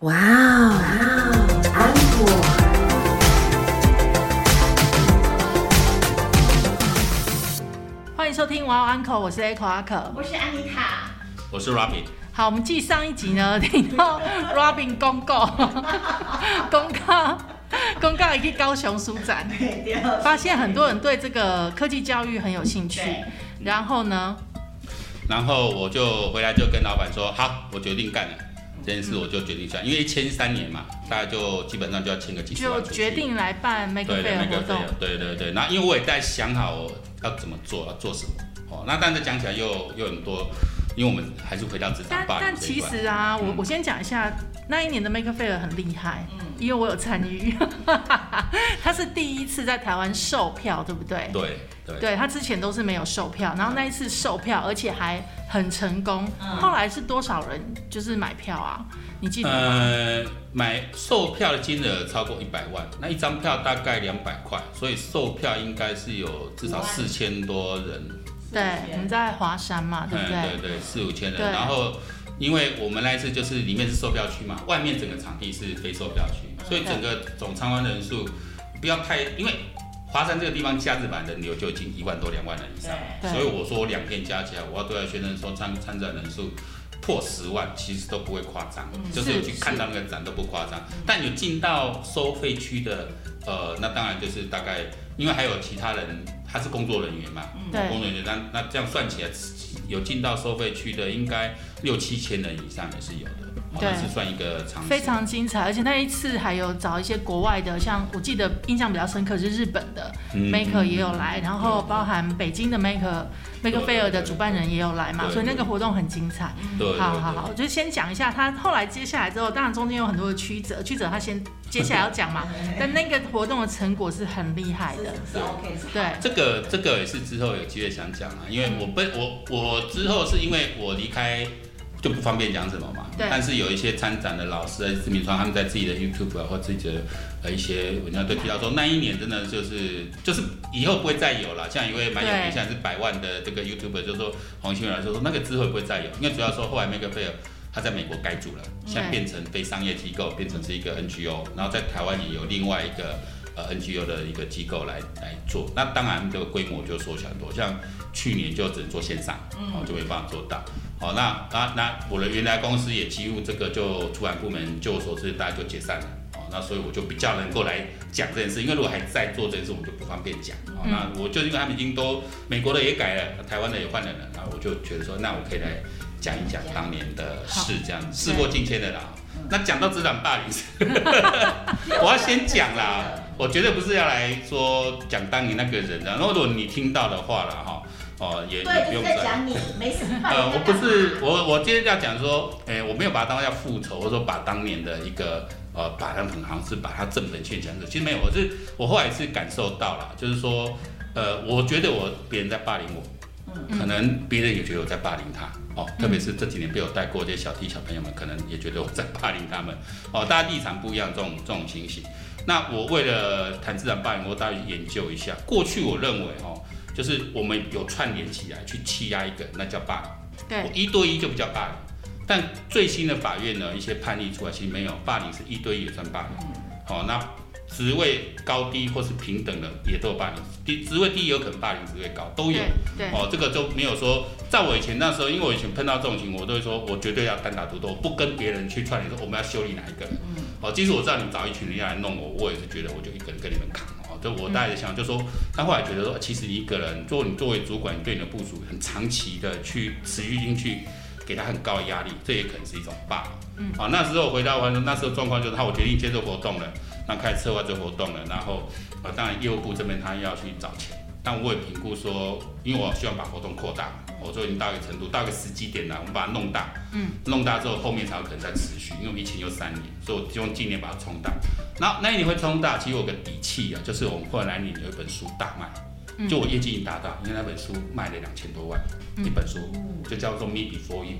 哇哦，安果。欢迎收听《哇哦 uncle》，我是 Echo 阿可。我是安妮塔，我是 Robin，好，我们继上一集呢，听到 Robin 公告，公告，公告一个高雄书展，发现很多人对这个科技教育很有兴趣。然后呢，然后我就回来就跟老板说，好，我决定干了这件事，我就决定下，因为签三年嘛，大概就基本上就要签个几十万就决定来办 Make Fair 活动。对对对，然后因为我也在想好我要怎么做，要做什么，哦，那但是讲起来又又很多，因为我们还是回到职场霸但但其实啊，我嗯。我先讲一下那一年的 Make Fair 很厉害，嗯，因为我有参与，他是第一次在台湾售票，对不对？对对对他之前都是没有售票，然后那一次售票，而且还很成功。嗯后来是多少人就是买票啊？你记得吗？呃，买售票的金额超过一百万，那一张票大概两百块，所以售票应该是有至少四千多人对，我们在华山嘛，对不对？嗯，对对，四五千人。然后，因为我们那一次就是里面是售票区嘛，外面整个场地是非售票区，所以整个总参观人数不要太，因为华山这个地方假日版人流就已经一万多两万人以上，了所以我说两天加起来，我要对外宣称说参参展人数。破十万其实都不会夸张，嗯。就是有去看到那个展都不夸张，但有进到收费区的，呃，那当然就是大概，因为还有其他人他是工作人员嘛，对工作人员，那那这样算起来，有进到收费区的，应该六七千人以上也是有的，哦对那是算一个常识。非常精彩，而且那一次还有找一些国外的，像我记得印象比较深刻是日本的嗯 Maker 也有来，然后包含北京的 Maker Maker Fair 的主办人也有来嘛，所以那个活动很精彩。对对好好好，我就先讲一下他后来接下来之后，当然中间有很多的曲折，曲折他先接下来要讲嘛，但那个活动的成果是很厉害的，是 OK 是好对这个这个也是之后有机会想讲啊，因为我被我我之后是因为我离开就不方便讲什么嘛，对。但是有一些参展的老师、知名创，他们在自己的 YouTube 啊或自己的呃一些文章都提到说，那一年真的就是就是以后不会再有了。像一位蛮有名，对。现在是百万的这个 YouTuber，就说黄新元就说说那个之后不会再有，因为主要说后来 Fair 他在美国改组了，现在变成非商业机构，变成是一个 NGO，然后在台湾也有另外一个呃 NGO 的一个机构来来做，那当然这个规模就缩小很多，像去年就只能做线上，哦就没办法做到。好，那那那我的原来公司也几乎这个就出版部门，就我所知大家就解散了。哦，那所以我就比较能够来讲这件事，因为如果还在做这件事，我们就不方便讲。哦，那我就因为他们已经都美国的也改了，台湾的也换人了，然后我就觉得说，那我可以来讲一讲当年的事，这样事过境迁的啦。那讲到职场霸凌，我要先讲啦，我绝对不是要来说讲当年那个人的。如果你听到的话了哈，哦也不用讲你，没什么。呃，我不是我，我今天要讲说，哎、我没有把它当要复仇，或者说把当年的一个呃，把它很好像是把它正本宣讲的，其实没有，我是我后来是感受到了，就是说，呃，我觉得我别人在霸凌我，嗯可能别人也觉得我在霸凌他，哦，特别是这几年被我带过这些小弟小朋友们，可能也觉得我在霸凌他们，哦，大家立场不一样，这种这种情形。那我为了谈自然霸凌，我大概研究一下，过去我认为哦，就是我们有串联起来去欺压一个人，那叫霸凌。对我一对一就不叫霸凌。但最新的法院呢，一些判例出来，其实没有霸凌是一对一也算霸凌。好、那职位高低或是平等的也都有霸凌，低职位低有可能霸凌职位高，都有。对对哦，这个就没有说，在我以前那时候，因为我以前碰到这种情况，我都会说，我绝对要单打独斗，我不跟别人去串联说我们要修理哪一个人。嗯哦，即使我知道你们找一群人要来弄我，我也是觉得我就一个人跟你们扛。哦，就我大概的想法就说，他后来觉得说，其实一个人，做你作为主管，你对你的部署很长期的去持续进去。给他很高的压力，这也可能是一种霸凌。嗯，好，那时候回到完，那时候状况就是，他我决定接受活动了，那开始策划这活动了，然后呃，当然业务部这边他要去找钱，但我也评估说，因为我希望把活动扩大，我说已经到一个程度，到一个时机点了，我们把它弄大，嗯，弄大之后后面才有可能再持续，因为疫情又三年，所以我希望今年把它冲大。那那一年会冲大，其实我有个底气啊，就是我们后来那年有一本书大卖，嗯就我业绩已经达到，因为那本书卖了两千多万，嗯一本书就叫做《Me Before You》。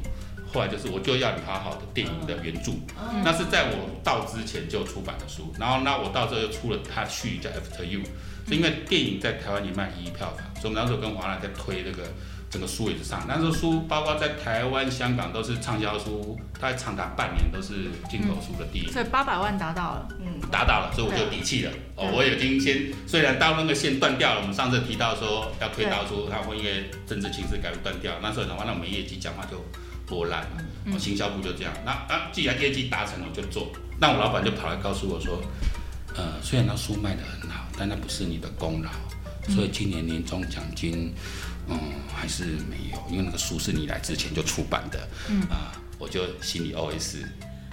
后来就是我就要你好好的电影的原著，嗯。那是在我到之前就出版的书，然后那我到这又出了他续叫 After You，是因为电影在台湾也卖一亿票房，所以我们那时候跟华纳在推这个整个书也是上，那时候书包括在台湾、香港都是畅销书，大概长达半年都是进口书的第一。所以八百万达到了，嗯，达到了，所以我就有底气了。哦，我已经先虽然到那个线断掉了，我们上次提到说要推导出，它会因为政治情势改变断掉，那时候的话，那我们业绩讲话就波烂嘛。嗯哦，行销部就这样，那啊，既然业绩达成了，我就做。那我老板就跑来告诉我说，呃，虽然那书卖得很好，但那不是你的功劳，所以今年年终奖金，嗯，还是没有，因为那个书是你来之前就出版的。嗯啊，我就心里 OS。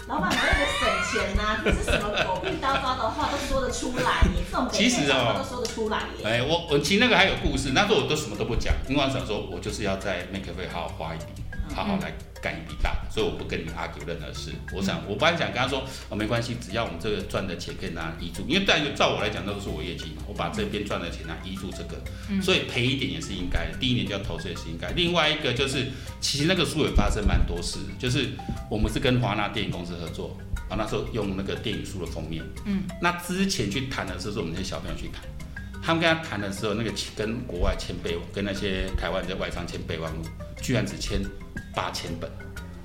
老板，我那个省钱呐、可是什么狗屁叨叨的话都说得出来，你这种其实哦话都说得出来耶。哎，我我其实那个还有故事，那时候我都什么都不讲，因为我想说，我就是要在 Make a 好好花一笔，好好来干一笔大的，所以我不跟你 argue 任何事。我想，我本来想跟他说，哦，没关系，只要我们这个赚的钱可以拿遗嘱，因为但照我来讲，那都是我业绩嘛，我把这边赚的钱拿遗嘱这个，所以赔一点也是应该的。第一年就要投资也是应该。另外一个就是，其实那个书也发生蛮多事，就是我们是跟华纳电影公司合作，啊，那时候用那个电影书的封面，嗯，那之前去谈的时候是我们那些小朋友去谈。他们跟他谈的时候，那个跟国外签备，跟那些台湾的外商签备忘录，居然只签八千本，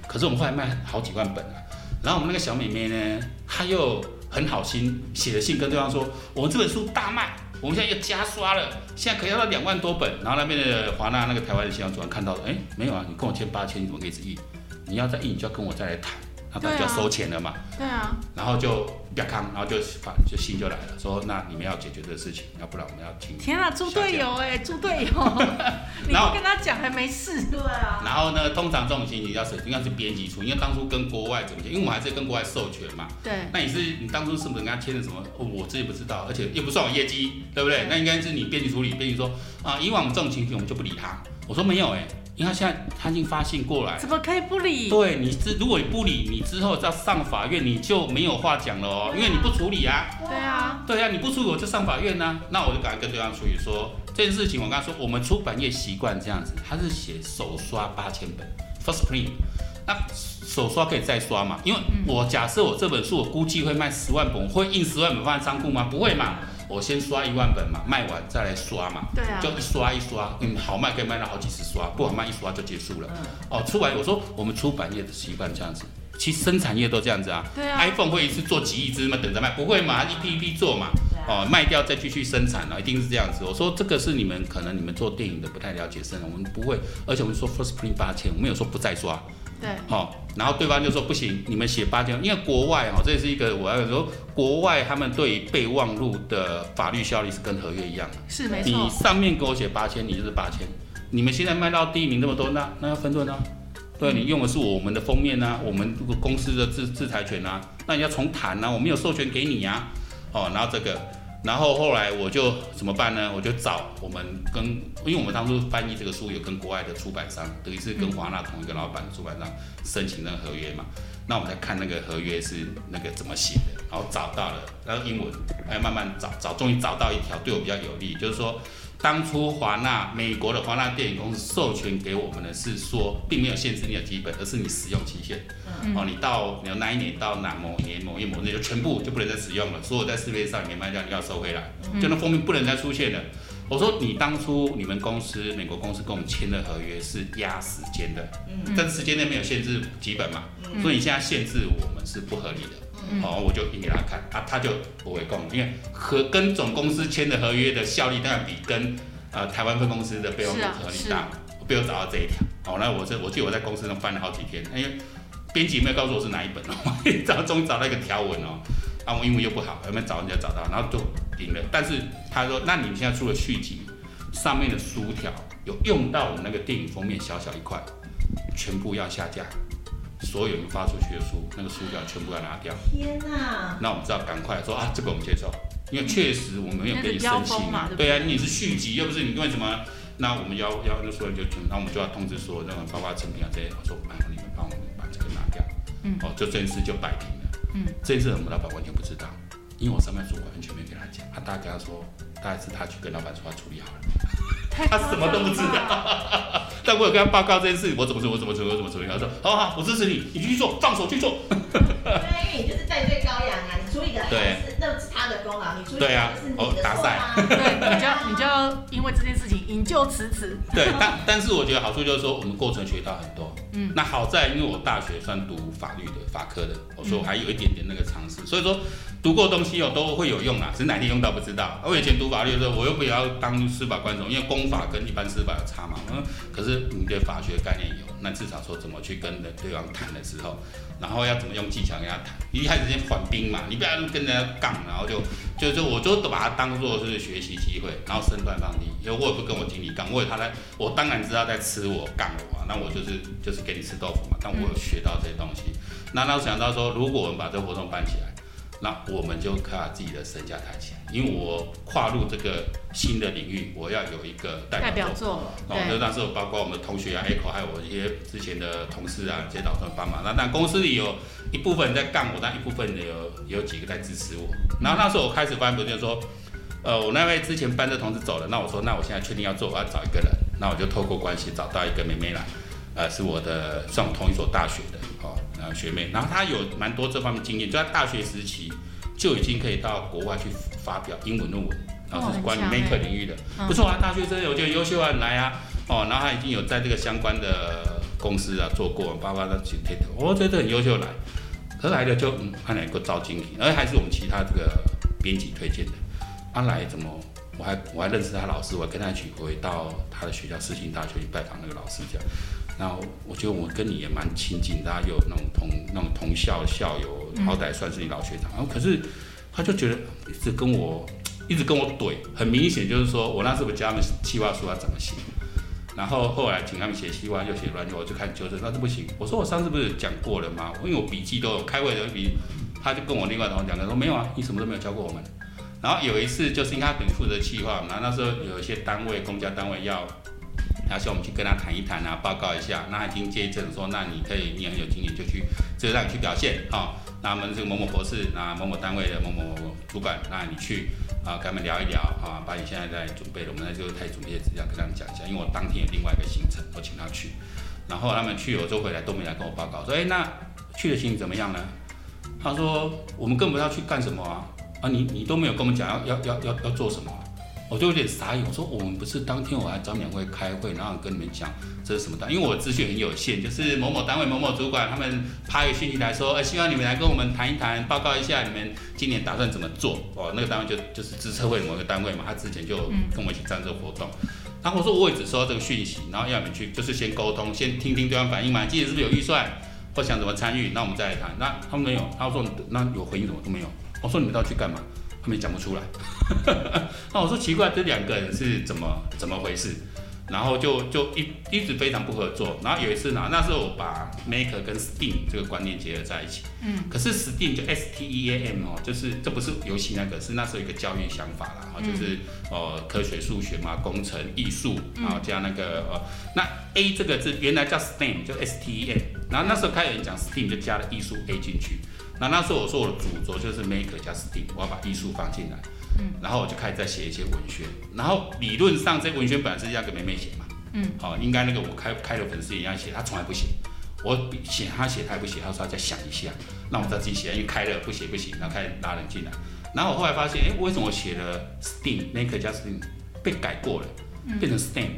可是我们后来卖好几万本啊。然后我们那个小妹妹呢，她又很好心写了信跟对方说，我们这本书大卖，我们现在又加刷了，现在可以要到两万多本。然后那边的华纳那个台湾的销售主任看到了，哎，没有啊，你跟我签八千，你怎么可以只印？你要再印，就要跟我再来谈，那当然就收钱了嘛。对啊，然后就不要康，然后就反就信就来了，说那你们要解决这个事情，要不然我们要请。天啊，猪队友哎，猪队友，你然后不跟他讲还没事，对啊，然后呢，通常这种情形要是应该是编辑处，因为当初跟国外怎么签，因为我们还是跟国外授权嘛。对，那你是你当初是不是跟他签的什么？哦，我自己不知道，而且又不算我业绩，对不对？那应该是你编辑处理，编辑说啊，以往我们这种情形我们就不理他。我说没有哎、因为他现在他已经发信过来，怎么可以不理？对你之如果你不理，你之后要上法院你就没有话讲了哦，因为你不处理啊。对啊，对啊，你不处理我就上法院呐、那我就赶快跟对方处理说这件事情。我跟他说，我们出版业习惯这样子，他是写手刷八千本，first print，那手刷可以再刷嘛？因为我假设我这本书我估计会卖十万本，我会印十万本放在仓库吗？不会嘛，我先刷一万本嘛，卖完再来刷嘛。对啊就，一刷一刷，嗯，好卖可以卖到好几十刷，不好卖一刷就结束了。嗯，哦，出版我说我们出版业的习惯这样子，其实生产业都这样子啊。对啊，iPhone 会一次做几亿只吗，等着卖，不会嘛，一批一批做嘛。哦，卖掉再继续生产啊，一定是这样子。我说这个是你们可能你们做电影的不太了解深，我们不会，而且我们说 first print 八千，我们有说不再刷，对，好、然后对方就说不行，你们写八千，因为国外哈、哦，这也是一个我要说，国外他们对于备忘录的法律效力是跟合约一样的，你是没错，上面给我写八千，你就是八千，你们现在卖到第一名那么多，那那要分润啊。对你用的是我们的封面啊，我们这个公司的制制裁权啊，那你要重谈啊，我没有授权给你啊，哦，然后这个，然后后来我就怎么办呢？我就找我们跟，因为我们当初翻译这个书有跟国外的出版商，等于是跟华纳同一个老板的出版商申请那个合约嘛，那我们再看那个合约是那个怎么写的，然后找到了，然后英文，还慢慢找找，终于找到一条对我比较有利，就是说。当初华纳美国的华纳电影公司授权给我们的是说，并没有限制你的基本，而是你使用期限。嗯哦，你到你那一年到哪某年某月某日就全部就不能再使用了，所有在市面上你卖掉你要收回来，就那封面不能再出现了。我说你当初你们公司美国公司跟我们签的合约是压时间的，嗯但是时间内没有限制基本嘛，嗯所以你现在限制我们是不合理的。嗯好、我就印给他看啊，他就不会供，因为和跟总公司签的合约的效力当然比跟呃台湾分公司的备忘录合力大。我被我找到这一条，好、那我这我记得我在公司上翻了好几天，因为编辑没有告诉我是哪一本哦，找终于找到一个条文哦，啊我英文又不好，有没有找人家找到，然后就赢了。但是他说，那你们现在出了续集，上面的书条有用到我们那个电影封面小小一块，全部要下架，所有你发出去的书，那个书条全部要拿掉。天哪，那我们知道赶快说啊，这个我们接受，因为确实我们没有给你申请嘛对啊，你是续集，又不是你为什么？那我们要要那所以就全，那我们就要通知说，那个包括成品啊这些，我说麻烦你们帮我们把这个拿掉。嗯哦，就这件事就摆平了。嗯，这件事我们老板完全不知道，因为我上面主管完全没跟他讲，他大家说，大概是他去跟老板说他处理好了，太他什么都不知道。但我有跟他报告这件事，我怎么处理，我怎么处理，我怎么处理。他说，好好，我支持你，你继续做，放手去做。对，因为你就是带队羔羊啊，你处理的是那是他的功劳，你出去对啊就是你哦的错打赛啊。对，你就要你就要因为这件事情引咎辞职。对，但但是我觉得好处就是说，我们过程学到很多。嗯，那好在，因为我大学算读法律的法科的，我说我还有一点点那个常识，所以说读过东西哦都会有用啦，只是哪天用到不知道。我以前读法律的时候，我又不要当司法官总，因为公法跟一般司法有差嘛。嗯，可是你对法学概念有，那至少说怎么去跟对方谈的时候，然后要怎么用技巧跟他谈。一开始先缓兵嘛，你不要跟人家杠，然后就就就我就把它当做是学习机会，然后身段放低，因为我也不跟我经理杠，我有他在，我当然知道在吃我杠我啊，那我就是就是给你吃豆腐嘛，但我有学到这些东西。那那我想到说，如果我们把这个活动办起来，那我们就可以把自己的身价抬起来，因为我跨入这个新的领域，我要有一个代代表表作。作，哦，就对，那时候包括我们的同学啊，Echo，还有我一些之前的同事啊，这些老师帮忙。那但公司里有一部分人在干我，但一部分人有有几个在支持我。然后那时候我开始翻，不就是说，呃，我那位之前班的同事走了，那我说，那我现在确定要做，我要找一个人，那我就透过关系找到一个妹妹来，呃，是我的上我同一所大学的哦，然后学妹，然后她有蛮多这方面经验，就在大学时期就已经可以到国外去发表英文论文，然后这是关于哦很强 maker 欸领域的，嗯不错啊，大学生我觉得优秀啊，你来啊，哦，然后她已经有在这个相关的公司啊做过，包括他去 t 我觉得很优秀来，可来了就嗯，他来个招经理，而还是我们其他这个编辑推荐的，他来怎么？我还我还认识他老师，我还跟他一起回到他的学校世新大学去拜访那个老师这样。那我觉得我跟你也蛮亲近，大家有那种同那种同校校友，好歹算是你老学长。然后可是他就觉得一直跟我一直跟我怼，很明显就是说我那时候教他们计划书要怎么写，然后后来请他们写计划又写乱，我就看纠正，那这不行。我说我上次不是讲过了吗？因为我笔记都有开会的笔，他就跟我另外同学讲，他说没有啊，你什么都没有教过我们。然后有一次就是因为他等于负责计划，然后那时候有一些单位公家单位要。他希望我们去跟他谈一谈啊，报告一下。那他已经接诊说，那你可以，你很有经验，就去，就让你去表现啊、那我们这个某某博士，那某某单位的某某主管，那你去啊，跟他们聊一聊啊，把你现在在准备的，我们那就开始准备的资料跟他们讲一下。因为我当天有另外一个行程，我请他去，然后他们去，我就回来都没来跟我报告，说，哎，那去的行程怎么样呢？他说，我们更不知道去干什么啊？啊，你你都没有跟我们讲要要要要要做什么、我就有点傻眼，我说我们不是当天我还找两位开会，然后跟你们讲这是什么单，因为我资讯很有限，就是某某单位某某主管他们发一个讯息来说，呃，希望你们来跟我们谈一谈，报告一下你们今年打算怎么做。哦，那个单位就就是支策会某个单位嘛，他之前就跟我一起站这个活动。然后我说我也只收到这个讯息，然后要你们去就是先沟通，先听听对方反应嘛，今年是不是有预算或想怎么参与，那我们再来谈。那他们没有，他说那有回应什么都没有。我说你们到底去干嘛？他们也讲不出来。那我说奇怪，这两个人是怎么怎么回事？然后就就一一直非常不合作。然后有一次呢，那时候我把 Maker 跟 Steam 这个观念结合在一起。嗯。可是 Steam 就 S T E A M 哦，就是这不是游戏那个，是那时候一个教育想法啦，哦，就是呃科学、数学嘛，工程、艺术，然后加那个呃，那 A 这个字原来叫 STEM，就 S T E M，然后那时候开始讲 Steam 就加了艺术 A 进去。那那时候我说我的主轴就是 Maker 加 Steam，我要把艺术放进来。嗯，然后我就开始在写一些文宣，然后理论上这文宣本来是要给妹妹写嘛，嗯，好、应该那个我开开的粉丝也要写，她从来不写，我比写他写他也不写，他说他再想一下，那我再自己写，因为开了不写不行，然后开始拉人进来，然后我后来发现，哎，为什么我写了 STEAM，maker 加 Steam 被改过了，变成 Steam，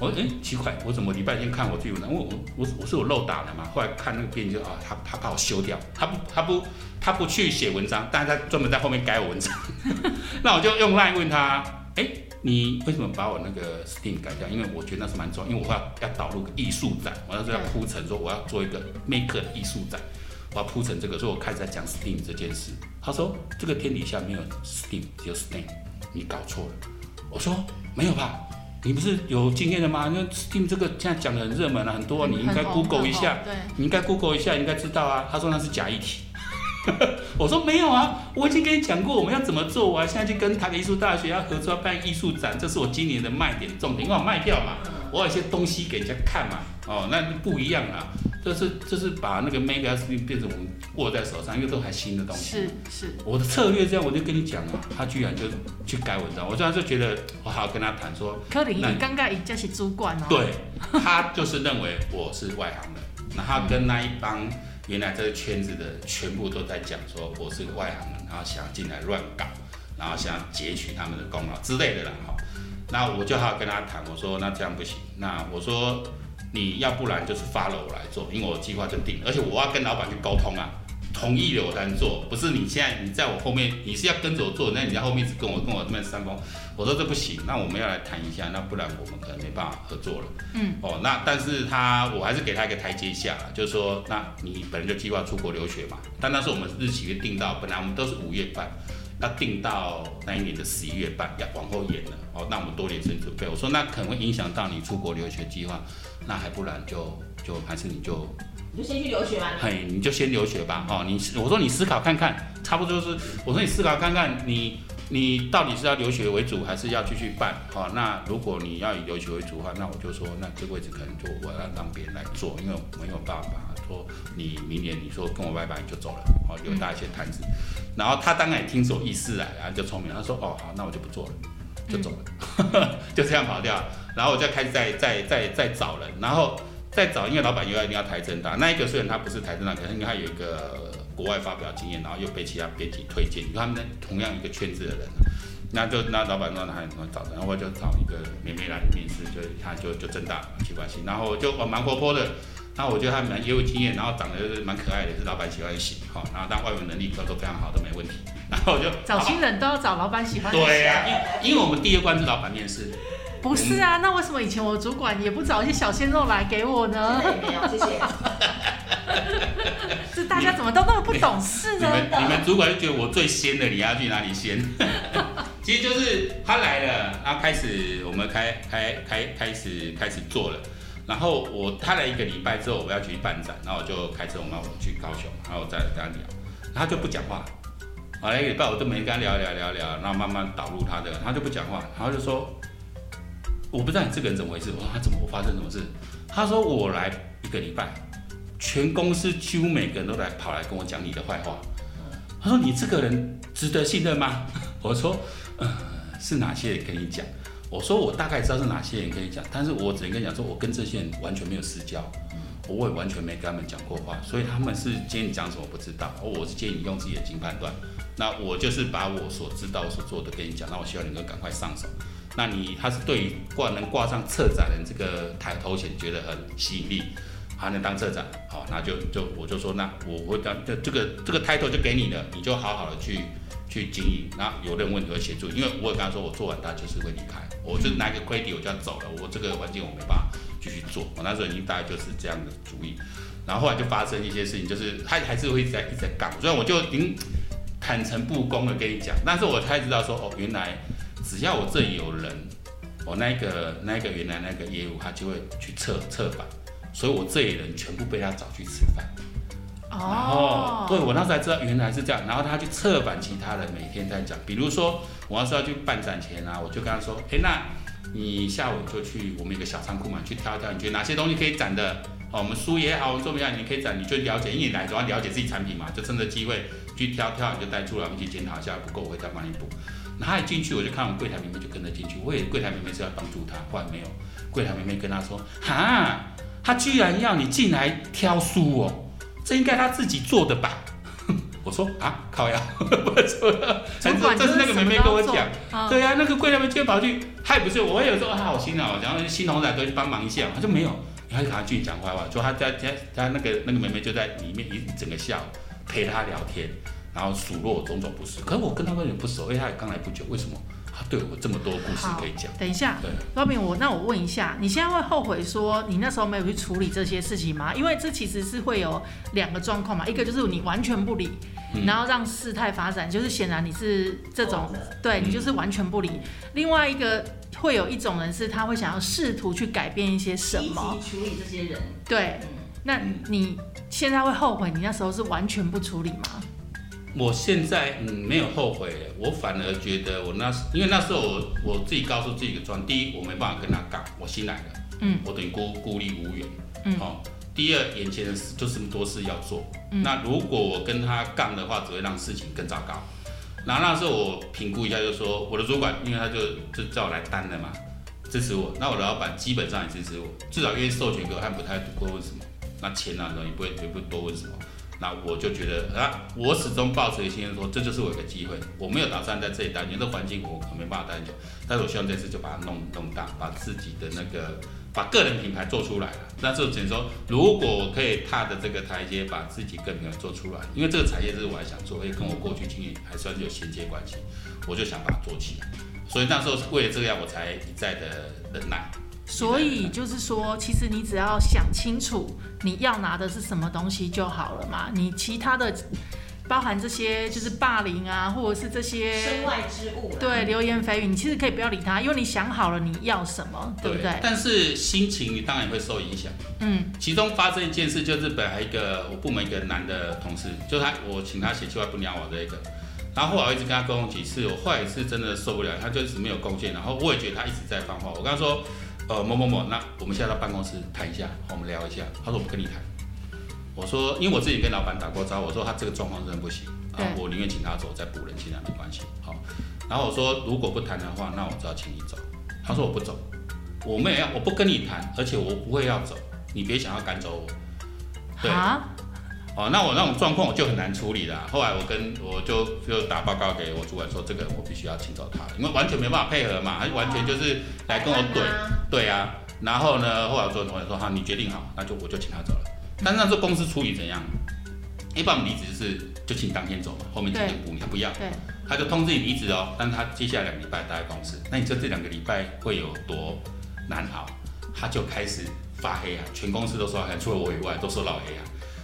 我说哎奇怪，我怎么礼拜天看我自己文章，我我我我是有漏打了嘛，后来看那个编辑就啊，他他把我修掉，他不他不他不去写文章，但是他专门在后面改我文章。那我就用 line 问他，哎、你为什么把我那个 Steam 改掉？因为我觉得那是蛮重要，因为我要要导入个艺术展，我那时候要铺陈说我要做一个 Maker 的艺术展，我要铺陈这个，所以我开始在讲 Steam 这件事。他说这个天底下没有 Steam，只有 Steam，你搞错了。我说没有吧？你不是有经验的吗？那 Steam 这个现在讲的很热门啊，很多，你应该 Google 一下。，对，你应该 Google 一下，你应该知道啊。他说那是假议题。我说没有啊，我已经跟你讲过我们要怎么做，我现在去跟台北艺术大学要合作办艺术展，这是我今年的卖点重点，因为我卖票嘛，我有一些东西给人家看嘛，哦，那不一样啊，这是这是把那个 Mega s 变成我们握在手上，因为都还新的东西。是是，我的策略这样，我就跟你讲啊，他居然就去改文章，我这样就觉得我好好跟他谈说，可能伊那刚刚伊就是主管哦。对他就是认为我是外行人，然后他跟那一帮原来这个圈子的全部都在讲说我是个外行人，然后想进来乱搞，然后想截取他们的功劳之类的啦，哈。那我就好好跟他谈，我说那这样不行，那我说你要不然就是 follow 我来做，因为我计划就定了，而且我要跟老板去沟通啊。同意了我才能做，不是你现在你在我后面，你是要跟着我做，那你在后面只跟我跟我这边三方，我说这不行，那我们要来谈一下，那不然我们可能没办法合作了。嗯，哦，那但是他我还是给他一个台阶下，就是说，那你本来就计划出国留学嘛，但那时候我们日期定到，本来我们都是五月半，要定到那一年的十一月半，要往后延了。哦，那我们多年时间准备，我说那可能会影响到你出国留学计划，那还不然就就还是你就。你就先去留学吧。嘿，你就先留学吧。哦，你我说你思考看看，差不多就是我说你思考看看，你你到底是要留学为主，还是要继续办？哦，那如果你要以留学为主的话，那我就说那这个位置可能就我要让别人来做，因为没有办法说你明年你说跟我拜拜你就走了，哦，留大一些摊子。然后他当然也听我意思来，然后就聪明，他说哦好，那我就不做了，就走了，就这样跑掉。然后我就开始再再再再找人，然后。再找，因为老板又要一定要台政大，那一个虽然他不是台政大，可是因为他有一个国外发表经验，然后又被其他编辑推荐，他们同样一个圈子的人，那就那老板说他怎么找的，然后我就找一个妹妹来面试，就他就就正大没关系，然后就我蛮活泼的，然后我觉得他蛮业务经验，然后长得是蛮可爱的，是老板喜欢型，好，然后但外文能力都都非常好，都没问题，然后我就找新人都要找老板喜欢。对呀，因因为我们第二关是老板面试。不是啊，那为什么以前我主管也不找一些小鲜肉来给我呢？没有，谢谢。这大家怎么都那么不懂事呢？你们你们主管就觉得我最鲜的，你要去哪里鲜？其实就是他来了，然后开始我们开开开开始开始做了，然后我他来一个礼拜之后，我要去办展，然后我就开车我们要去高雄，然后再跟他聊，他就不讲话。好，一个礼拜我都没跟他聊聊聊聊，然后慢慢导入他的，他就不讲话，然后就说。我不知道你这个人怎么回事。我说他怎么我发生什么事？他说我来一个礼拜，全公司几乎每个人都来跑来跟我讲你的坏话。他说你这个人值得信任吗？我说，呃，是哪些人跟你讲？我说我大概知道是哪些人跟你讲，但是我只能跟你讲说，我跟这些人完全没有私交，我也完全没跟他们讲过话，所以他们是建议你讲什么不知道，我是建议你用自己的经判断。那我就是把我所知道、所做的跟你讲，那我希望你能够赶快上手。那你他是对于挂能挂上策展人这个台头衔觉得很吸引力，还能当策展，好，那就就我就说那我会当这这个这个 title 就给你了，你就好好的去去经营，那有任问题会协助，因为我也跟他说我做完他就是会离开，我就拿个 credit 我就要走了，我这个环境我没办法继续做，我那时候已经大概就是这样的主意，然后后来就发生一些事情，就是他还是会一直在一直在杠，所以我就已经坦诚不公的跟你讲，但是我才知道说哦原来。只要我这里有人，我那个那个原来那个业务他就会去测测版，所以我这里人全部被他找去吃饭。哦，对，我那时候才知道原来是这样，然后他去策反其他人，每天在讲，比如说我要是要去办展前啊，我就跟他说，哎，那你下午就去我们一个小仓库嘛，去挑一挑，你觉得哪些东西可以展的？哦，我们书也好，我们做么样，你可以展，你就了解，因为你来总要了解自己产品嘛，就趁着机会去挑挑，你就带出来，我们去检讨一下，不够我会再帮你补。他一进去，我就看我们柜台妹妹就跟着进去。我也柜台妹妹是要帮助他，后来没有。柜台妹妹跟他说：“哈，他居然要你进来挑书哦，这应该他自己做的吧？” 我说：“啊，靠呀，不错。”这是那个妹妹跟我讲。对呀，那个柜台妹妹就跑去，还不是我有时候他好心啊，然后新同仔都去帮忙一下。他说没有，他就赶快去讲坏话，说他在在他那个那个妹妹就在里面一整个下午陪他聊天。然后数落种种不是，可是我跟他有点不熟，因为他也刚来不久，为什么他对我这么多故事可以讲？等一下，Robin，我那我问一下，你现在会后悔说你那时候没有去处理这些事情吗？因为这其实是会有两个状况嘛，一个就是你完全不理，然后让事态发展，就是显然你是这种，对你就是完全不理。另外一个会有一种人是他会想要试图去改变一些什么，处理这些人。对，那你现在会后悔你那时候是完全不处理吗？我现在嗯没有后悔，我反而觉得我那时因为那时候我我自己告诉自己个状，第一我没办法跟他杠，我新来的，嗯，我等于孤孤立无援，嗯，好，第二眼前的事就这么多事要做，嗯，那如果我跟他杠的话，只会让事情更糟糕。然后那时候我评估一下，就说我的主管，因为他就就叫我来担的嘛，支持我，那我的老板基本上也支持我，至少愿意授权给我，他不太多问什么，那钱啊也不会也不多问什么。那我就觉得啊，我始终抱持一个心说，这就是我一个机会，我没有打算在这里待久，这环境我可没办法待久，但是我希望这次就把它弄弄大，把自己的那个把个人品牌做出来了。那这只能说，如果我可以踏着这个台阶，把自己个人品牌做出来，因为这个产业是我还想做，也跟我过去经验还算是有衔接关系，我就想把它做起来。所以那时候为了这样，我才一再的忍耐。所以就是说，其实你只要想清楚你要拿的是什么东西就好了嘛。你其他的，包含这些就是霸凌啊，或者是这些身外之物啦。对流言蜚语，你其实可以不要理他，因为你想好了你要什么，对不对？但是心情你当然也会受影响。嗯，其中发生一件事，就是本来一个我部门一个男的同事，就他我请他写计划不鸟我这个，然后后来我一直跟他沟通几次，我后来是真的受不了，他就一直没有贡献，然后我也觉得他一直在放话，我跟他说，呃某某某，那我们现在到办公室谈一下，我们聊一下，他说我不跟你谈，我说因为我自己跟老板打过招呼，我说他这个状况真的不行，啊，我宁愿请他走，再补人进来没关系，好，然后我说如果不谈的话，那我就要请你走，他说我不走，我们也要我不跟你谈，而且我不会要走，你别想要赶走我。对啊，哦，那我那种状况我就很难处理啦。后来我跟我就就打报告给我主管说，这个人我必须要请走他，因为完全没办法配合嘛，他完全就是来跟我怼，对啊。然后呢，后来我主管说，好，你决定好，那就我就请他走了。但是那时候公司处理怎样？一般我们离职是就请当天走嘛，后面几天补你，他不要，对，他就通知你离职哦，但是他接下来两个礼拜待在公司，那你说这两个礼拜会有多难熬？他就开始发黑啊，全公司都说黑，除了我以外都说老黑啊。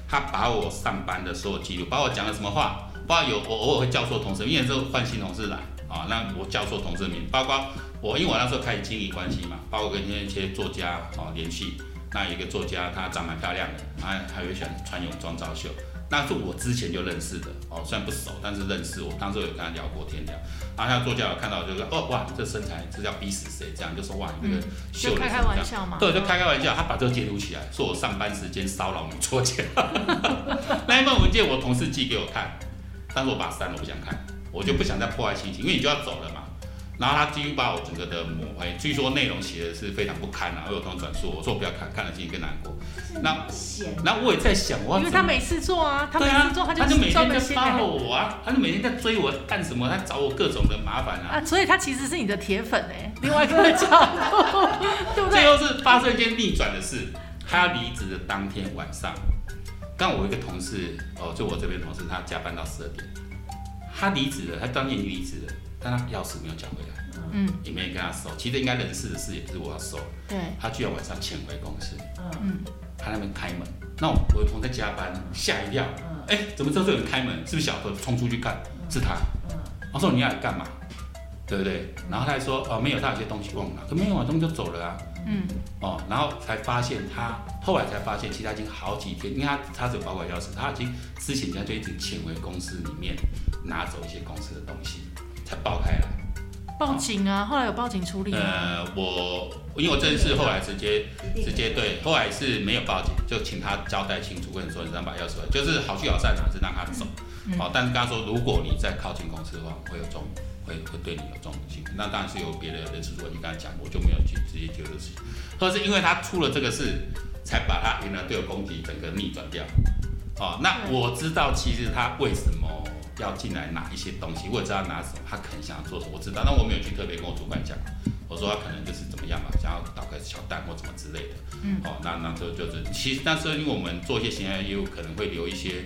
他把我上班的所有记录，把我讲了什么话，包括有我偶尔会叫错同事，因为这换新同事来啊，那我叫错同事名，包括我因为我那时候开始经营关系嘛，包括跟一些作家哦联系，那有一个作家她长蛮漂亮的，她她会喜欢穿泳装照秀。那是我之前就认识的哦，虽然不熟，但是认识我。当时有跟他聊过天聊，然后他作家有看到就说，哦哇，你这身材这叫逼死谁？这样就说哇，你这个秀的。玩笑嘛。对，就开开玩笑，他把这个截图起来，说我上班时间骚扰女作家。那一份文件我同事寄给我看，但是我把它删了，我不想看，我就不想再破坏心情，因为你就要走了嘛。然后他几乎把我整个的抹黑，据说内容写的是非常不堪啊，我有同事转述，我说我不要看，看了心情更难过。那闲，然后我也在想，我因为他每次做啊，他没对啊事做，，他就就每天在专门写给 follow 我啊，他就每天在追我干什么？他找我各种的麻烦啊。啊，所以他其实是你的铁粉哎，另外一个角度，对不最对？后是发生一件逆转的事，他离职的当天晚上，刚我一个同事哦，就我这边同事，他加班到十二点，他离职了，他当天已经离职了，但他钥匙没有缴回来，嗯，也没人跟他收。其实应该人事的事也不是我要收，对，他居然晚上潜回公司，嗯。嗯，他那边开门，那我我的同事在加班，吓一跳，嗯。哎、怎么知道这有人开门？是不是小偷冲出去看？是他。嗯，我说你要来干嘛？对不对？然后他还说哦没有，他有些东西忘了，可没有啊，东西就走了啊。嗯，哦，然后才发现他后来才发现，其实他已经好几天，因为他他只有保管钥匙，他已经之前他就一直潜回公司里面拿走一些公司的东西，才爆开来。报警啊，后来有报警处理吗？呃，我因为我这件事后来直接直接对，后来是没有报警，就请他交代清楚，跟你说你三把钥匙回，就是好聚好散啊，是让他走。嗯好、但是跟他说，如果你再靠近公司的话，会有这种会会对你有这种情况，那当然是有别的人事主管去跟他讲，我就没有去直接接这个事情，或者是因为他出了这个事，才把他原来对我攻击整个逆转掉。哦，那我知道其实他为什么要进来拿一些东西，我也知道拿什么，他可能想要做什么，我知道，但我没有去特别跟我主管讲。我说他可能就是怎么样嘛，想要捣个小蛋或怎么之类的。嗯哦，那那就就是，其实那时候因为我们做一些行销业务，可能会留一些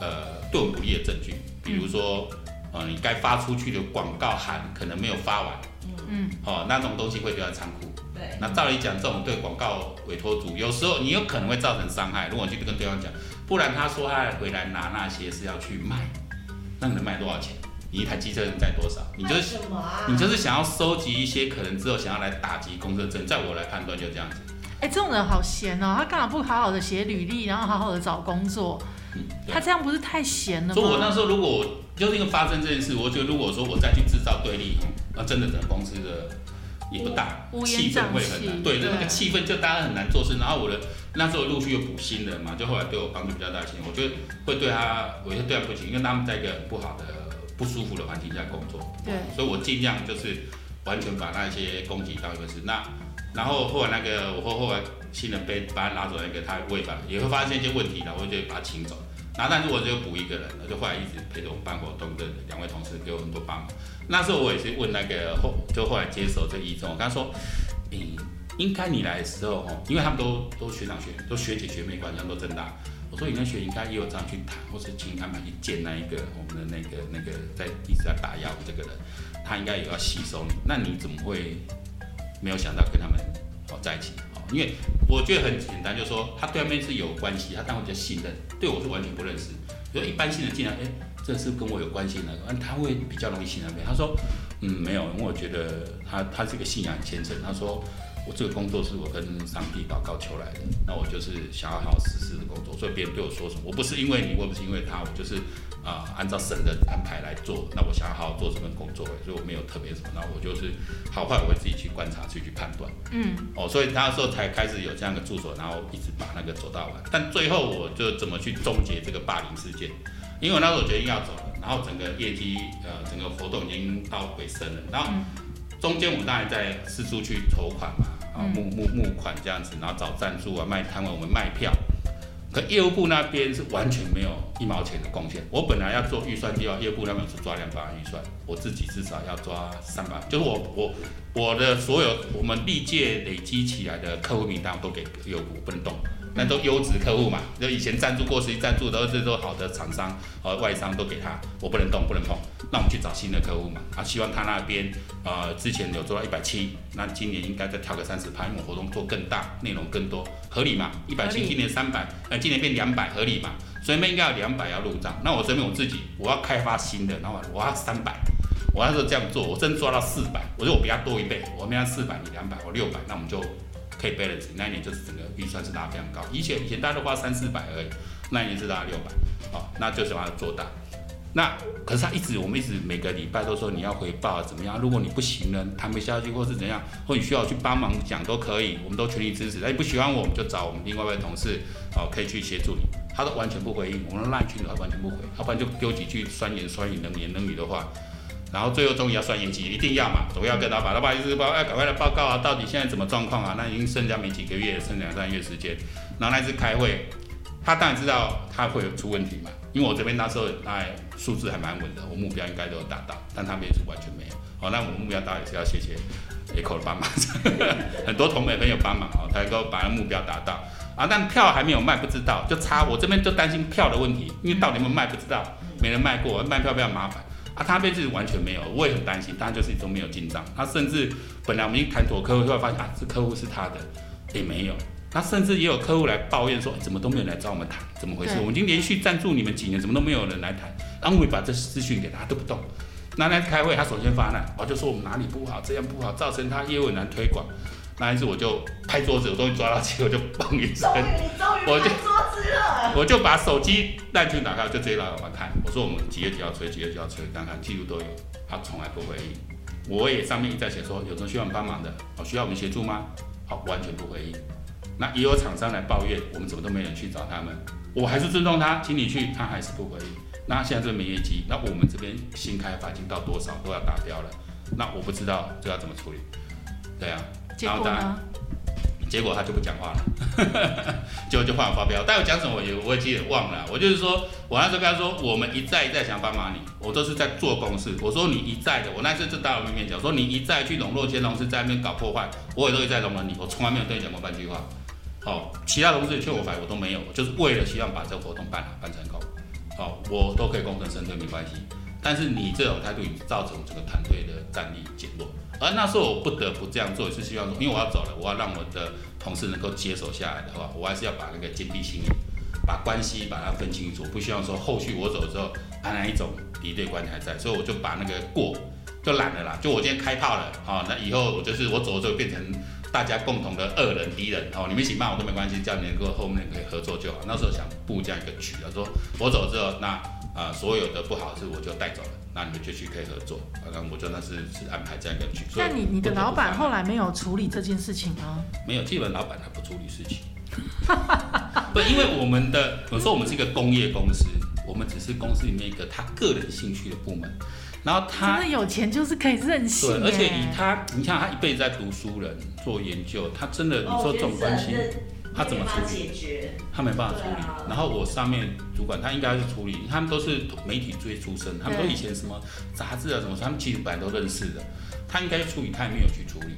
呃对我们不利的证据，比如说呃你该发出去的广告函可能没有发完，嗯，哦那种东西会留在仓库。对，那照理讲，这种对广告委托主，有时候你有可能会造成伤害。如果你去跟对方讲，不然他说他回来拿那些是要去卖，那你能卖多少钱？你一台机车能载多少？你就是？你就是想要收集一些可能之后想要来打击公司的证，在我来判断就这样子。哎，这种人好闲哦，他干嘛不好好的写履历，然后好好的找工作？嗯，他。这样不是太闲了吗所以我那吗？时候如果我就是因为发生这件事，我觉得如果说我再去制造对立，那真的整个公司的也不大气氛会很难。对，对那个气氛就大家很难做事。然后我的那时候陆续又补新人嘛，就后来对我帮助比较大一些，我觉得会对他，我就对他不行，因为他们在一个很不好的、不舒服的环境下工作。对，所以我尽量就是完全把那些攻击当一回事。那然后后来那个我后后来新人被把他拿走那个，他我也把也会发现一些问题的，我就把他请走。然后但是我就补一个人，我就后来一直陪着我办活动的两位同事给我很多帮忙。那时候我也是问那个后，就后来接手这一中，我跟他说，你应该你来的时候哦，因为他们都都学长学都学姐学妹关系，都真大。我说你跟学应该也有这样去谈，或是请他们去见那一个我们的那个那个在一直在打压我这个人，他应该也要吸收你。那你怎么会没有想到跟他们哦在一起？因为我觉得很简单，就是说他对外面是有关系，他当然比较信任，对我是完全不认识。如一般性的进来，哎，这是跟我有关系的，那他会比较容易信任。他说，嗯，没有，因为我觉得他他这个信仰很虔诚。他说。我这个工作是我跟上帝祷告求来的，那我就是想要好好实施的工作，所以别人对我说什么，我不是因为你，我不是因为他，我就是啊按照神的安排来做。那我想要好好做这份工作，所以我没有特别什么，那我就是好坏我会自己去观察，自己去判断。嗯，哦，所以那时候才开始有这样的助手，然后一直把那个走到完。但最后我就怎么去终结这个霸凌事件？因为我那时候决定要走了，然后整个业绩呃整个活动已经到尾声了，然后。中间我们当然在四处去筹款嘛，啊募募募款这样子，然后找赞助啊卖摊位，我们卖票。可业务部那边是完全没有一毛钱的贡献。我本来要做预算计划，业务部那边只抓两百万预算，我自己至少要抓三百，就是我我我的所有我们历届累积起来的客户名单我都给业务部，不能动。那都优质客户嘛，就以前赞助过，实际赞助都是都好的厂商和外商都给他，我不能动，不能碰。那我们去找新的客户嘛，啊，希望他那边呃之前有做到一百七，那今年应该再调个三十趴，因为活动做更大，内容更多，合理嘛？一百七今年三百，呃，今年变两百，合理嘛？所以那应该有两百要入账。那我这边我自己我要开发新的，然后我要三百，我要是这样做，我真抓到四百，我说我比他多一倍，我们要四百，你两百，我六百，那我们就。可以 balance，那一年就是整个预算是拉非常高。以前以前大家都花三四百而已，那一年是拉六百，好，那就是把它做大。那可是他一直，我们一直每个礼拜都说你要回报怎么样？如果你不行了，谈不下去或是怎样，或你需要去帮忙讲都可以，我们都全力支持。那你不喜欢我们就找我们另外一位同事，哦，可以去协助你。他都完全不回应，我们烂群他完全不回，要不然就丢几句酸言酸语、冷言冷语的话。然后最后终于要算业绩，一定要嘛，总要跟老板，老板意思报，要赶快来报告啊，到底现在怎么状况啊？那已经剩下没几个月，剩两三个月时间。然后那次开会，他当然知道他会有出问题嘛，因为我这边那时候哎数字还蛮稳的，我目标应该都有达到，但他们也是完全没有。好，那我们目标达也是要谢谢 Echo 的帮忙，很多同美朋友帮忙哦，才能够把目标达到啊。但票还没有卖，不知道就差我这边就担心票的问题，因为到底有没有卖不知道，没人卖过，卖票比较麻烦。啊，他那边是完全没有，我也很担心，当然就是一种没有进账。他甚至本来我们一谈妥客户，后来发现啊，这客户是他的，也没有。他甚至也有客户来抱怨说，怎么都没有人来找我们谈，怎么回事？我们已经连续赞助你们几年，怎么都没有人来谈？然后我们把这资讯给他，都不动。那来开会，他首先发难，我就说我们哪里不好，这样不好，造成他业务难推广。那一次我就拍桌子，我终于抓到机会，就 嘣一声，我就我就把手机烂去打开，就直接让老板看。我说我们几月几号催，几月几号催，看看记录都有。他从来不回应。我也上面一再写说，有什么需要我们帮忙的，哦，需要我们协助吗？好，完全不回应。那也有厂商来抱怨，我们怎么都没人去找他们。我还是尊重他，请你去，他还是不回应。那现在这没业绩，那我们这边新开发已经到多少都要达标了，那我不知道这要怎么处理。对啊。然后呢？结果他就不讲话了，结果就换我发飙。但我讲什么我也我也记得忘了。我就是说，我那时候跟他说，我们一再一再想帮忙你，我都是在做公事。我说你一再的，我那次就当我面面讲，说你一再去笼络乾隆是在那边搞破坏，我也都一再容忍你。我从来没有对你讲过半句话。好，其他同事劝我反我都没有，就是为了希望把这个活动办好办成功。好，我都可以功成身退没关系。但是你这种态度已经造成这个团队的战力减弱。而那时候我不得不这样做，是希望说，因为我要走了，我要让我的同事能够接手下来的话，我还是要把那个坚壁清野，把关系把它分清楚，不希望说后续我走之后，还哪一种敌对关系还在，所以我就把那个过就懒了啦，就我今天开炮了，好，那以后我就是我走了之后变成大家共同的恶人敌人，哦，你们一起骂我都没关系，这样能够后面可以合作就好。那时候想布这样一个局，他说我走之后，那啊所有的不好事我就带走了。那你们就去可以合作，那我觉得那是是安排这样一个局。那你你的老板后来没有处理这件事情吗？没有，基本老板他不处理事情。不，因为我们的有时候我们是一个工业公司，我们只是公司里面一个他个人兴趣的部门。然后他真的有钱就是可以任性。对，而且以他，你像他一辈子在读书人做研究，他真的你说这种关系。他怎么处理？他没办法处理啊。然后我上面主管他应该是处理，他们都是媒体最出身，他们都以前什么杂志啊什么，他们其实本来都认识的。他应该去处理，他也没有去处理，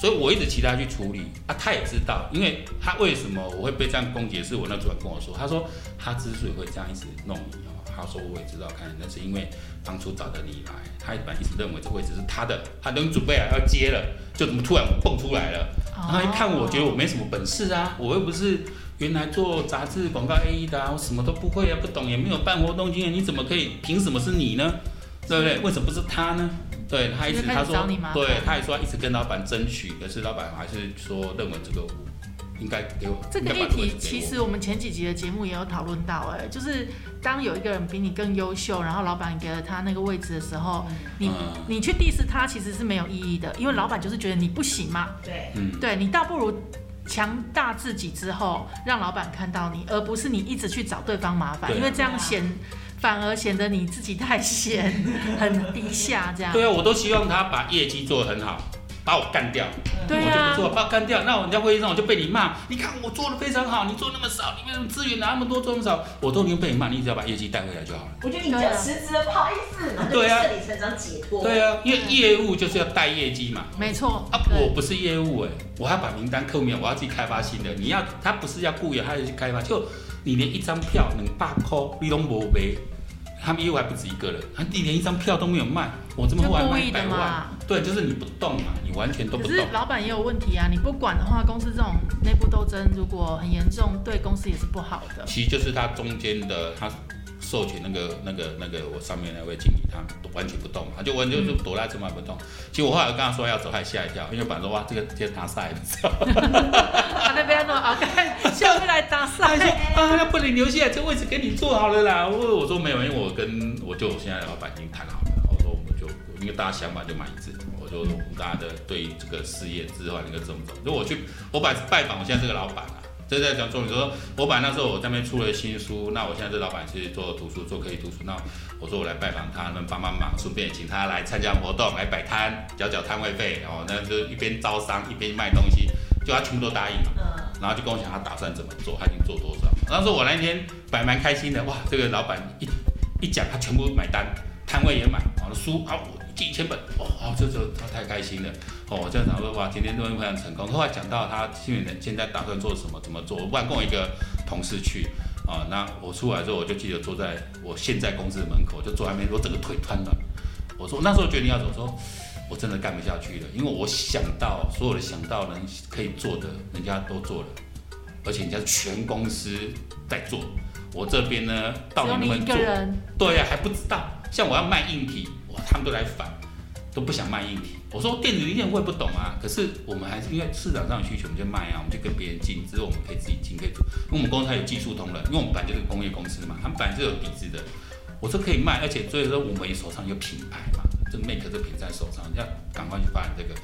所以我一直期待他去处理啊。他也知道，因为他为什么我会被这样攻击，是我那主管跟我说，他说他之所以会这样一直弄你哦，他说我也知道，看那是因为当初找的你来，他本来一直认为这位置是他的，他等准备了要接了，就怎么突然蹦出来了。然后一看，我觉得我没什么本事啊，我又不是原来做杂志广告 A E 的啊，我什么都不会啊，不懂也没有办活动经验，你怎么可以？凭什么是你呢？对不对？为什么不是他呢？对他一直他说对，他也说一直跟老板争取，可是老板还是说认为这个应该给我这个议题其实我们前几集的节目也有讨论到，哎，就是当有一个人比你更优秀，然后老板给了他那个位置的时候，你嗯。你去 diss 他其实是没有意义的，因为老板就是觉得你不行嘛，对，嗯。对你倒不如强大自己之后，让老板看到你，而不是你一直去找对方麻烦，因为这样显反而显得你自己太闲，很低下这样。对啊，我都希望他把业绩做得很好，把我干掉。对啊我就不，做，把我干掉。那我人家会议上我就被你骂，你看我做的非常好，你做那么少，你为什么资源拿那么多做那么少？我都宁愿被你骂，你只要把业绩带回来就好了。我觉得你就辞职了，不好意思，对啊顺理成章解脱。对啊，因为业务就是要带业绩嘛。没错啊，，我不是业务哎、我还把名单扣面，我要自己开发新的。你要他不是要雇员，他要去开发，就你连一张票能八块，你都没卖。他们业务还不止一个人，他弟连一张票都没有卖，我这么后来卖就故意的一百万嘛，对，就是你不动嘛，你完全都不动可是。老板也有问题啊，你不管的话，公司这种内部斗争如果很严重，对公司也是不好的。其实就是他中间的他授权那个那个那个我上面那位经理，他完全不动，他就完全就躲在这边不动。其实我后来跟他说要走，他也吓一跳，因为本来说哇这个这个大赛，你知道吗？啊，那边呢，啊，看下面来打他还说赛，啊那不能留下来，这位置给你坐好了啦。我我说没有，因为我跟我就我现在老板已经谈好了，我说我们就因为大家想法就蛮一致，我就大家的对这个事业之后应该这么走。如果我去我拜拜访我现在这个老板啊。这在讲重点说，我本来那时候我在那边出了新书，那我现在这老板是做图书，做可以图书，那我说我来拜访他，能帮帮忙，顺便请他来参加活动，来摆摊，缴缴摊位费，哦，那就一边招商一边卖东西，就他全部都答应嘛。嗯，然后就跟我讲他打算怎么做，他已经做多少。那时候我那天摆蛮开心的，哇，这个老板一一讲，他全部买单，摊位也买，好了书啊，我几千本，哦，好这这他太开心了，哦，我就想说哇，今天都会非常成功。后来讲到他现在现在打算做什么，怎么做，我不然跟我一个同事去。啊，那我出来之后，我就记得坐在我现在公司的门口，就坐在那边，我整个腿瘫软。我说那时候决定要走，说我真的干不下去了，因为我想到所有的想到能可以做的，人家都做了，而且人家全公司在做，我这边呢到你一底能不能做？对呀、还不知道。像我要卖硬体，他们都来反，都不想卖硬体。我说电子零件我也不懂啊，可是我们还是因为市场上有需求，我们就卖啊，我们就跟别人进，只是我们可以自己进，可以做。因为我们公司还有技术通了，因为我们本来就是工业公司嘛，他们本来就有底子的。我说可以卖，而且所以说我们手上有品牌嘛，这 Make 这品在手上，要赶快去发展这个。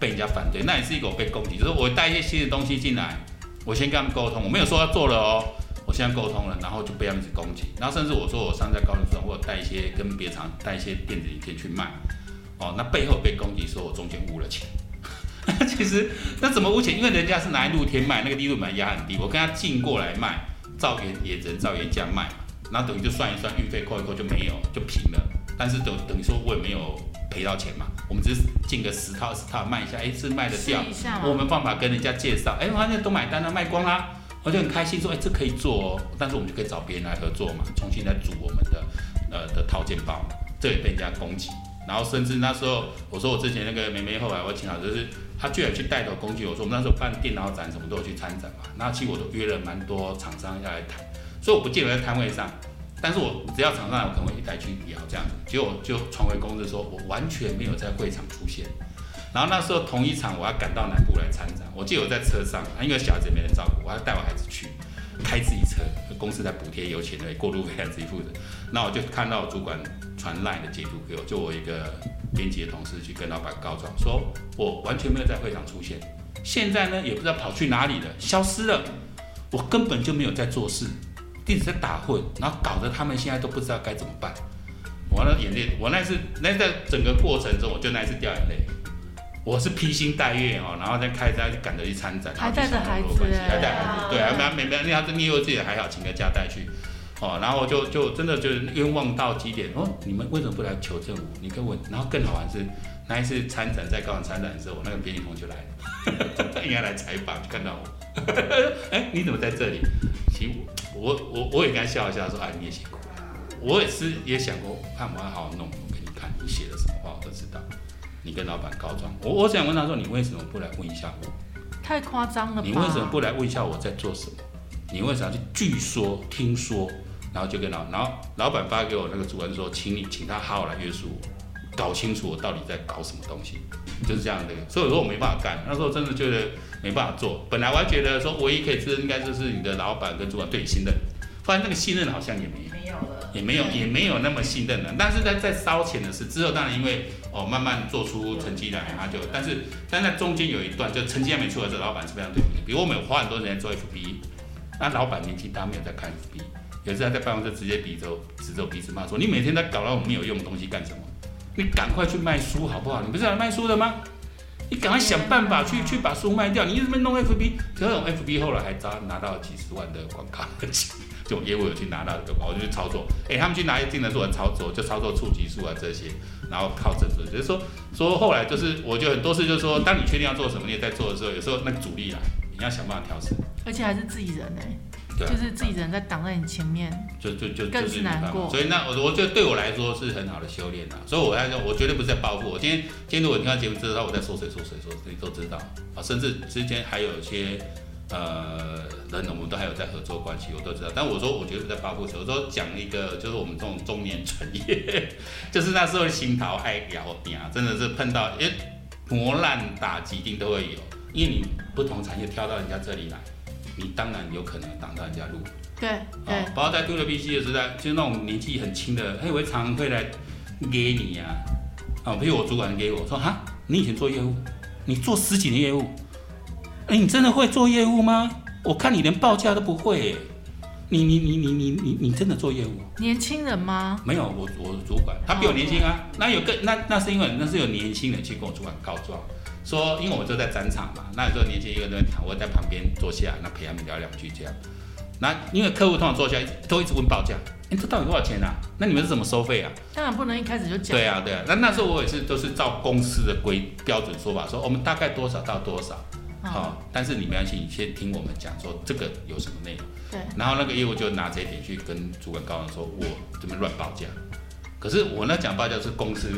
被人家反对，那也是一个我被攻击，就是我带一些新的东西进来，我先跟他们沟通，我没有说要做了哦，现在沟通了，然后就被他们一直攻击，然后甚至我说我上在高中上，我有带一些跟别厂带一些电子零件去卖，哦，那背后被攻击说我中间污了钱。其实那怎么污钱？因为人家是拿来露天卖，那个利润本来压很低，我跟他进过来卖，照原也只能照原价卖嘛，然后等于就算一算运费扣一扣就没有，就平了。但是等等于说我也没有赔到钱嘛，我们只是进个十套十套卖一下，哎，是卖得掉。我们办法跟人家介绍，哎，发现都买单了，卖光啦，我就很开心说，哎，这可以做哦，但是我们就可以找别人来合作嘛，重新来组我们的呃的套件包，这也被人家攻击，然后甚至那时候我说我之前那个梅梅后来我请好就是他居然去带头攻击我说我们那时候办电脑展什么都有去参展嘛，那其实我都约了蛮多厂商要来谈，所以我不见得在摊位上。但是我只要厂商来，我可能会一带去聊这样子，结果就传回公司说，我完全没有在会场出现。然后那时候同一场我要赶到南部来参展，我记得我在车上，因为小孩子没人照顾，我要带我孩子去，开自己车，公司在补贴油钱的，过路费还自己付的。那我就看到主管传来的截图给我，就我一个编辑的同事去跟老板告状，说我完全没有在会场出现，现在呢也不知道跑去哪里了，消失了，我根本就没有在做事，一直在打混，然后搞得他们现在都不知道该怎么办。我那眼泪，我那次那在整个过程中，我就那一次掉眼泪。我是披星戴月哦，然后再开车去赶着去参展，还带着孩子哎还带孩子，对啊，没没没，那他你以为自己还好，请个假带去。哦，然后就就真的就是冤枉到极点哦！你们为什么不来求证我？你跟我，然后更好玩是那一次参展在高雄参展的时候，我那个编辑同学来了，他 应该来采访，就看到我，哎，你怎么在这里？其实我我我也跟他笑一笑，说哎你也辛苦了，我也是也想过，看我要好好弄，我给你看你写的什么话，我都知道。你跟老板告状，我我想问他说，你为什么不来问一下我？太夸张了吧？你为什么不来问一下我在做什么？你为啥去据说听说？然后就跟老，然后老板发给我那个主管说，请你请他好好来约束我，搞清楚我到底在搞什么东西，就是这样的。所以我说我没办法干，那时候真的觉得没办法做。本来我还觉得说唯一可以吃的应该就是你的老板跟主管对你信任，发现那个信任好像也没有，没有了，也没有也没有那么信任了。但是在在烧钱的事之后，当然因为哦慢慢做出成绩来，他就但是但在中间有一段就成绩还没出来，这老板是非常对不起。比如我们花很多时间做 FB，那老板年纪大没有在看 FB。有一次他在办公室直接比着指着鼻子骂说：“你每天在搞那种没有用的东西干什么？你赶快去卖书好不好？你不是来卖书的吗？你赶快想办法去去把书卖掉。你一直在弄 FB，这种 FB 后来还招拿到几十万的广告，这种业务有去拿到这个，我就去操作。哎，他们去拿一定的做操作，就操作触及数啊这些，然后靠这个。就是说说后来就是，我觉得很多事就是说，当你确定要做什么，你也在做的时候，有时候那个阻力来，你要想办法调试。而且还是自己人哎。就是自己人在挡在你前面，就就就更是难过。所以那我我觉得对我来说是很好的修炼啊。所以我在说，我绝对不是在报复。我今天今天如果你看节目知道我在说谁说谁说谁都知道啊，甚至之前还有一些呃人，我们都还有在合作关系，我都知道。但我说我绝对不在报复谁。我说讲一个就是我们这种中年创业，就是那时候心头爱摇顶啊，真的是碰到诶磨难打击一定都会有，因为你不同产业跳到人家这里来。你当然有可能挡到人家路，对，对，包括在 WBC 的时代，就是那种年纪很轻的，哎，我常会来给你呀，啊，比如我主管给我说，哈，你以前做业务，你做十几年业务，哎，你真的会做业务吗？我看你连报价都不会，你你你你你你你真的做业务？年轻人吗？没有，我我主管他比我年轻啊，那有个那那是因为那是有年轻人去跟我主管告状。说，因为我就在展场嘛，那有时候年轻一个人谈，我在旁边坐下，那陪他们聊两句这样。那因为客户通常坐下都一直问报价，哎，这到底多少钱啊？那你们是怎么收费啊？当然不能一开始就讲。对啊，对啊。那那时候我也是都是照公司的规标准说法，说我们大概多少到多少，好。但是你没关系，你先听我们讲，说这个有什么内容。对。然后那个业务就拿这一点去跟主管高人说，我这边乱报价。可是我那讲报价是公司。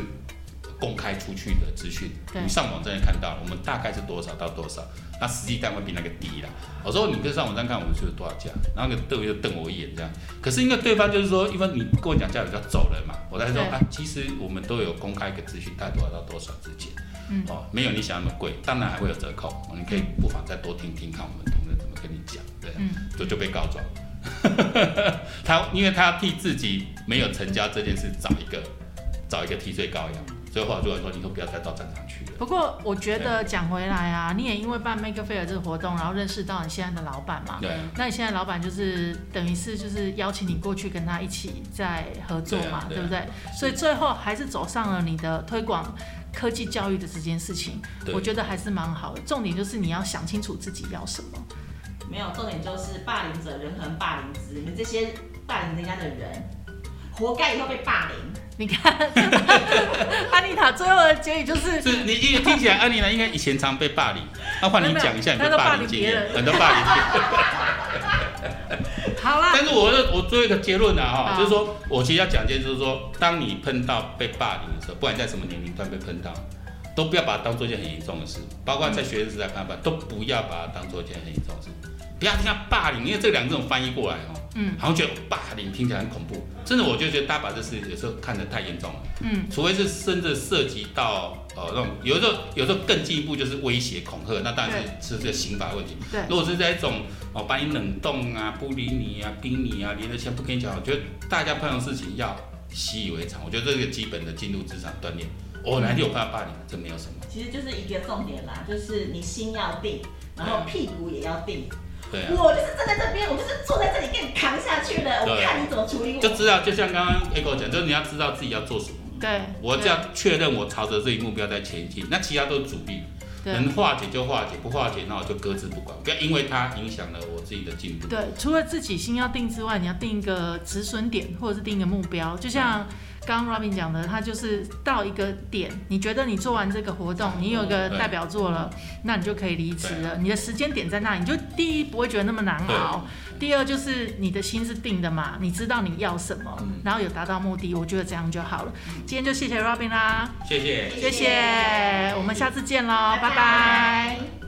公开出去的资讯，你上网站看到，我们大概是多少到多少，那实际单位比那个低啦。我说你可以上网站看我们是多少价，然后那个对方就瞪我一眼这样。可是因为对方就是说，一般你跟我讲价，你就走了嘛。我在说啊，其实我们都有公开一个资讯，大概多少到多少之间，哦，没有你想那么贵，当然还会有折扣。你可以不妨再多听听看我们同仁怎么跟你讲，对，就就被告状。他因为他要替自己没有成交这件事找一个找一个替罪羔羊。所以话就来说，你都不要再到战场去了。不过我觉得讲回来啊，你也因为办 Make Fair 这个活动，然后认识到你现在的老板嘛。对。那你现在老板就是等于是就是邀请你过去跟他一起在合作嘛，对不对？所以最后还是走上了你的推广科技教育的这件事情。我觉得还是蛮好的。重点就是你要想清楚自己要什么。没有，重点就是霸凌者人恒霸凌之，你们这些霸凌人家的人，活该以后被霸凌。你看，安妮塔最后的结语就是：是你一听起来，安妮塔应该以前常被霸凌。那换你讲一下你的 霸凌经验，很多霸凌。好啦。但是我我做一个结论啊，哈，就是说我其实要讲一件，就是说，当你碰到被霸凌的时候，不管在什么年龄段被碰到，都不要把它当做一件很严重的事。包括在学生时代看法，都不要把它当做一件很严重的事。不要听他霸凌，因为这两种翻译过来哦。嗯，好像觉得霸凌听起来很恐怖，真的，我就觉得大家把这事有时候看得太严重了。嗯，除非是甚至涉及到呃那种，有时候有时候更进一步就是威胁恐吓，那当然是是这个刑法问题。对，如果是在一种哦把你冷冻啊、不理你啊、冰你啊、连着钱不跟你讲，我觉得大家碰到事情要习以为常。我觉得这个基本的进入职场锻炼。我哪里有办法霸凌，这没有什么。其实就是一个重点啦，就是你心要定，然后屁股也要定。对，我就是站在这边，我就是坐在这里给你扛下去的。我看你怎么处理我。就知道，就像刚刚 Echo 讲，就是你要知道自己要做什么。对，我只要确认我朝着这一目标在前进，那其他都是阻力，能化解就化解，不化解那我就搁置不管，不要因为它影响了我自己的进步。对，除了自己心要定之外，你要定一个止损点，或者是定一个目标。就像刚刚 Robin 讲的，他就是到一个点，你觉得你做完这个活动，你有一个代表作了，那你就可以离职了。你的时间点在那里，你就第一不会觉得那么难熬，第二就是你的心是定的嘛，你知道你要什么，嗯。然后有达到目的，我觉得这样就好了。今天就谢谢 Robin 啦，谢谢。谢谢，我们下次见喽，拜拜